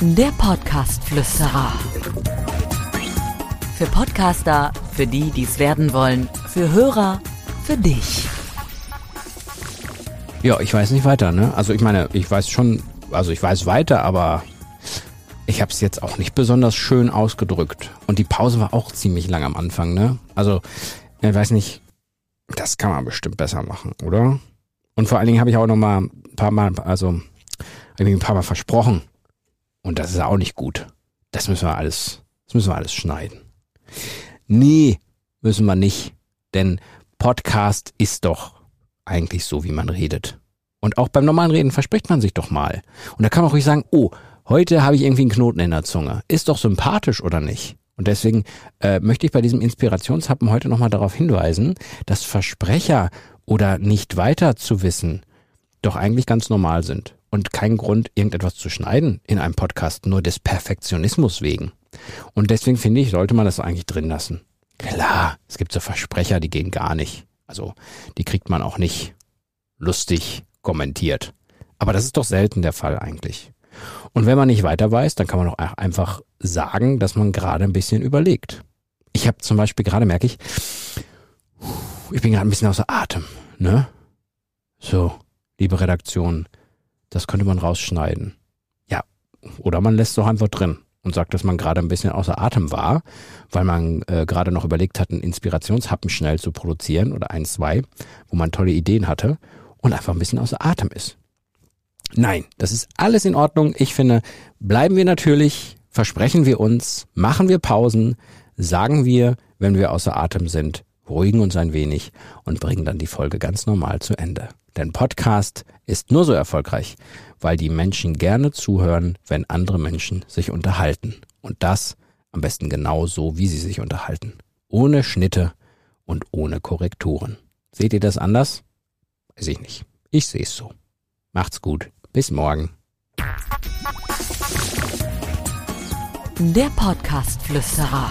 Der Podcast-Flüsterer. Für Podcaster, für die, die es werden wollen, für Hörer, für dich. Ja, ich weiß nicht weiter, ne? Also ich meine, ich weiß schon, also ich weiß weiter, aber ich habe es jetzt auch nicht besonders schön ausgedrückt. Und die Pause war auch ziemlich lang am Anfang, ne? Also, ich weiß nicht, das kann man bestimmt besser machen, oder? Und vor allen Dingen habe ich auch noch mal ein paar Mal, also ein paar Mal versprochen. Und das ist auch nicht gut. Das müssen wir alles, das müssen wir alles schneiden. Nee, müssen wir nicht. Denn Podcast ist doch eigentlich so, wie man redet. Und auch beim normalen Reden verspricht man sich doch mal. Und da kann man ruhig sagen, oh, heute habe ich irgendwie einen Knoten in der Zunge. Ist doch sympathisch, oder nicht? Und deswegen äh, möchte ich bei diesem Inspirationshappen heute nochmal darauf hinweisen, dass Versprecher oder nicht weiter zu wissen doch eigentlich ganz normal sind und kein Grund, irgendetwas zu schneiden in einem Podcast, nur des Perfektionismus wegen. Und deswegen finde ich, sollte man das eigentlich drin lassen. Klar, es gibt so Versprecher, die gehen gar nicht. Also, die kriegt man auch nicht lustig kommentiert. Aber das ist doch selten der Fall eigentlich. Und wenn man nicht weiter weiß, dann kann man auch einfach sagen, dass man gerade ein bisschen überlegt. Ich habe zum Beispiel gerade, merke ich, ich bin gerade ein bisschen außer Atem, ne? So, liebe Redaktion, das könnte man rausschneiden. Ja, oder man lässt es doch einfach drin und sagt, dass man gerade ein bisschen außer Atem war, weil man äh, gerade noch überlegt hat, einen Inspirationshappen schnell zu produzieren oder ein, zwei, wo man tolle Ideen hatte und einfach ein bisschen außer Atem ist. Nein, das ist alles in Ordnung. Ich finde, bleiben wir natürlich, versprechen wir uns, machen wir Pausen, sagen wir, wenn wir außer Atem sind, beruhigen uns ein wenig und bringen dann die Folge ganz normal zu Ende. Denn Podcast ist nur so erfolgreich, weil die Menschen gerne zuhören, wenn andere Menschen sich unterhalten. Und das am besten genau so, wie sie sich unterhalten. Ohne Schnitte und ohne Korrekturen. Seht ihr das anders? Weiß ich nicht. Ich sehe es so. Macht's gut. Bis morgen. Der Podcast-Flüsterer.